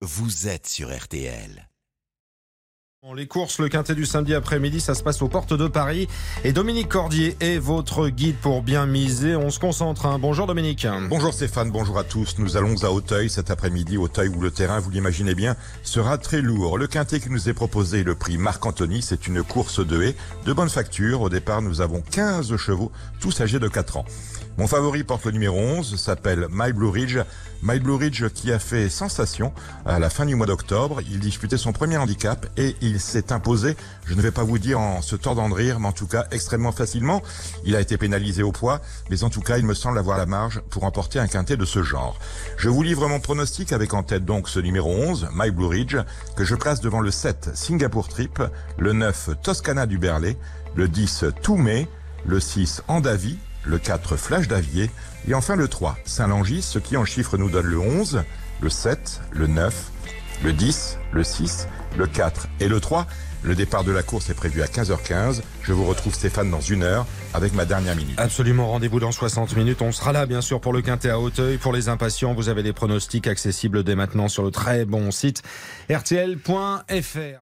vous êtes sur RTL. Les courses, le quintet du samedi après-midi, ça se passe aux portes de Paris. Et Dominique Cordier est votre guide pour bien miser. On se concentre. hein. Bonjour Dominique. Bonjour Stéphane, bonjour à tous. Nous allons à Auteuil cet après-midi, Auteuil où le terrain, vous l'imaginez bien, sera très lourd. Le quintet qui nous est proposé, le prix Marc-Anthony, c'est une course de haies de bonne facture. Au départ, nous avons 15 chevaux, tous âgés de 4 ans. Mon favori porte le numéro 11, s'appelle My Blue Ridge. My Blue Ridge qui a fait sensation à la fin du mois d'octobre. Il disputait son premier handicap et il s'est imposé, je ne vais pas vous dire en se tordant de rire, mais en tout cas extrêmement facilement. Il a été pénalisé au poids, mais en tout cas il me semble avoir la marge pour emporter un quintet de ce genre. Je vous livre mon pronostic avec en tête donc ce numéro 11, My Blue Ridge, que je place devant le 7 Singapour Trip, le 9 Toscana du Berlay, le 10 Toumé, le 6 Andavi, le 4 Flash d'Avier et enfin le 3 Saint-Langis, ce qui en chiffres nous donne le 11, le 7, le 9, le 10, le 6, le 4 et le 3. Le départ de la course est prévu à 15h15. Je vous retrouve Stéphane dans une heure avec ma dernière minute. Absolument, rendez-vous dans 60 minutes. On sera là, bien sûr, pour le quintet à Hauteuil. Pour les impatients, vous avez des pronostics accessibles dès maintenant sur le très bon site rtl.fr.